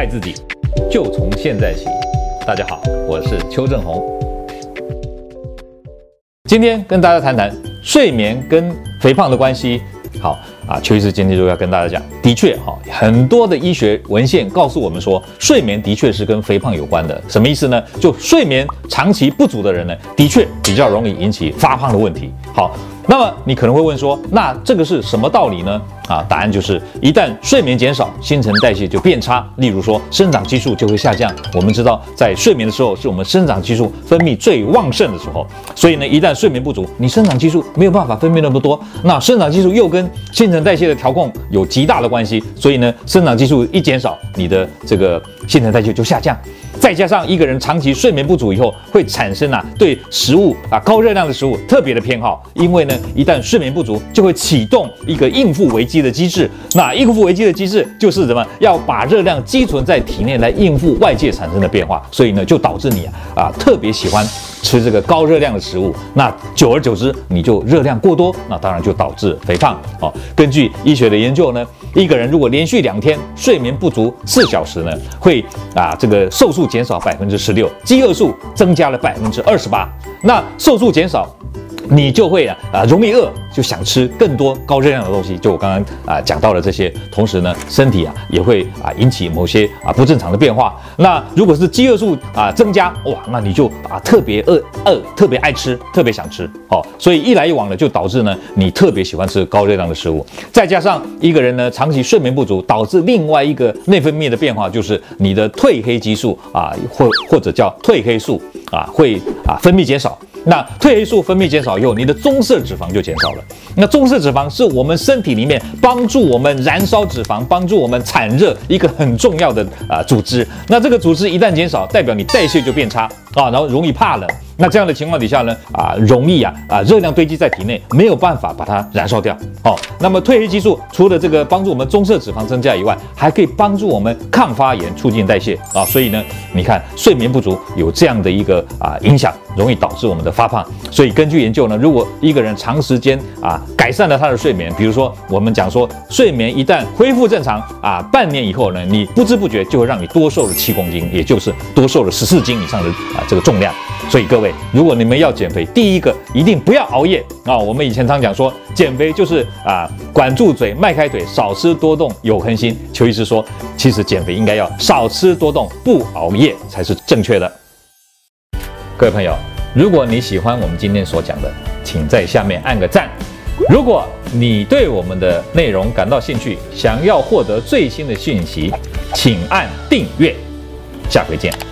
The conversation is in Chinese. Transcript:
爱自己，就从现在起。大家好，我是邱正洪。今天跟大家谈谈睡眠跟肥胖的关系。好啊，邱医师今天就要跟大家讲，的确哈，很多的医学文献告诉我们说，睡眠的确是跟肥胖有关的。什么意思呢？就睡眠长期不足的人呢，的确比较容易引起发胖的问题。好。那么你可能会问说，那这个是什么道理呢？啊，答案就是一旦睡眠减少，新陈代谢就变差，例如说生长激素就会下降。我们知道，在睡眠的时候是我们生长激素分泌最旺盛的时候，所以呢，一旦睡眠不足，你生长激素没有办法分泌那么多，那生长激素又跟新陈代谢的调控有极大的关系，所以呢，生长激素一减少，你的这个新陈代谢就下降。再加上一个人长期睡眠不足以后，会产生啊对食物啊高热量的食物特别的偏好，因为呢一旦睡眠不足，就会启动一个应付危机的机制。那应付危机的机制就是什么？要把热量积存在体内来应付外界产生的变化，所以呢就导致你啊啊特别喜欢吃这个高热量的食物。那久而久之，你就热量过多，那当然就导致肥胖。哦，根据医学的研究呢。一个人如果连续两天睡眠不足四小时呢，会啊这个瘦素减少百分之十六，饥饿素增加了百分之二十八。那瘦素减少。你就会啊啊容易饿，就想吃更多高热量的东西。就我刚刚啊讲到了这些，同时呢，身体啊也会啊引起某些啊不正常的变化。那如果是饥饿素啊增加，哇，那你就啊特别饿饿，特别爱吃，特别想吃。哦，所以一来一往的就导致呢，你特别喜欢吃高热量的食物。再加上一个人呢长期睡眠不足，导致另外一个内分泌的变化，就是你的褪黑激素啊或或者叫褪黑素啊会啊分泌减少。那褪黑素分泌减少以后，你的棕色脂肪就减少了。那棕色脂肪是我们身体里面帮助我们燃烧脂肪、帮助我们产热一个很重要的啊组织。那这个组织一旦减少，代表你代谢就变差啊，然后容易怕冷。那这样的情况底下呢，啊，容易啊啊热量堆积在体内，没有办法把它燃烧掉。哦，那么褪黑激素除了这个帮助我们棕色脂肪增加以外，还可以帮助我们抗发炎、促进代谢啊。所以呢，你看睡眠不足有这样的一个啊影响，容易导致我们的发胖。所以根据研究呢，如果一个人长时间啊改善了他的睡眠，比如说我们讲说睡眠一旦恢复正常啊，半年以后呢，你不知不觉就会让你多瘦了七公斤，也就是多瘦了十四斤以上的啊这个重量。所以各位，如果你们要减肥，第一个一定不要熬夜啊！我们以前常讲说，减肥就是啊，管住嘴，迈开腿，少吃多动，有恒心。邱医师说，其实减肥应该要少吃多动，不熬夜才是正确的。各位朋友，如果你喜欢我们今天所讲的，请在下面按个赞。如果你对我们的内容感到兴趣，想要获得最新的讯息，请按订阅。下回见。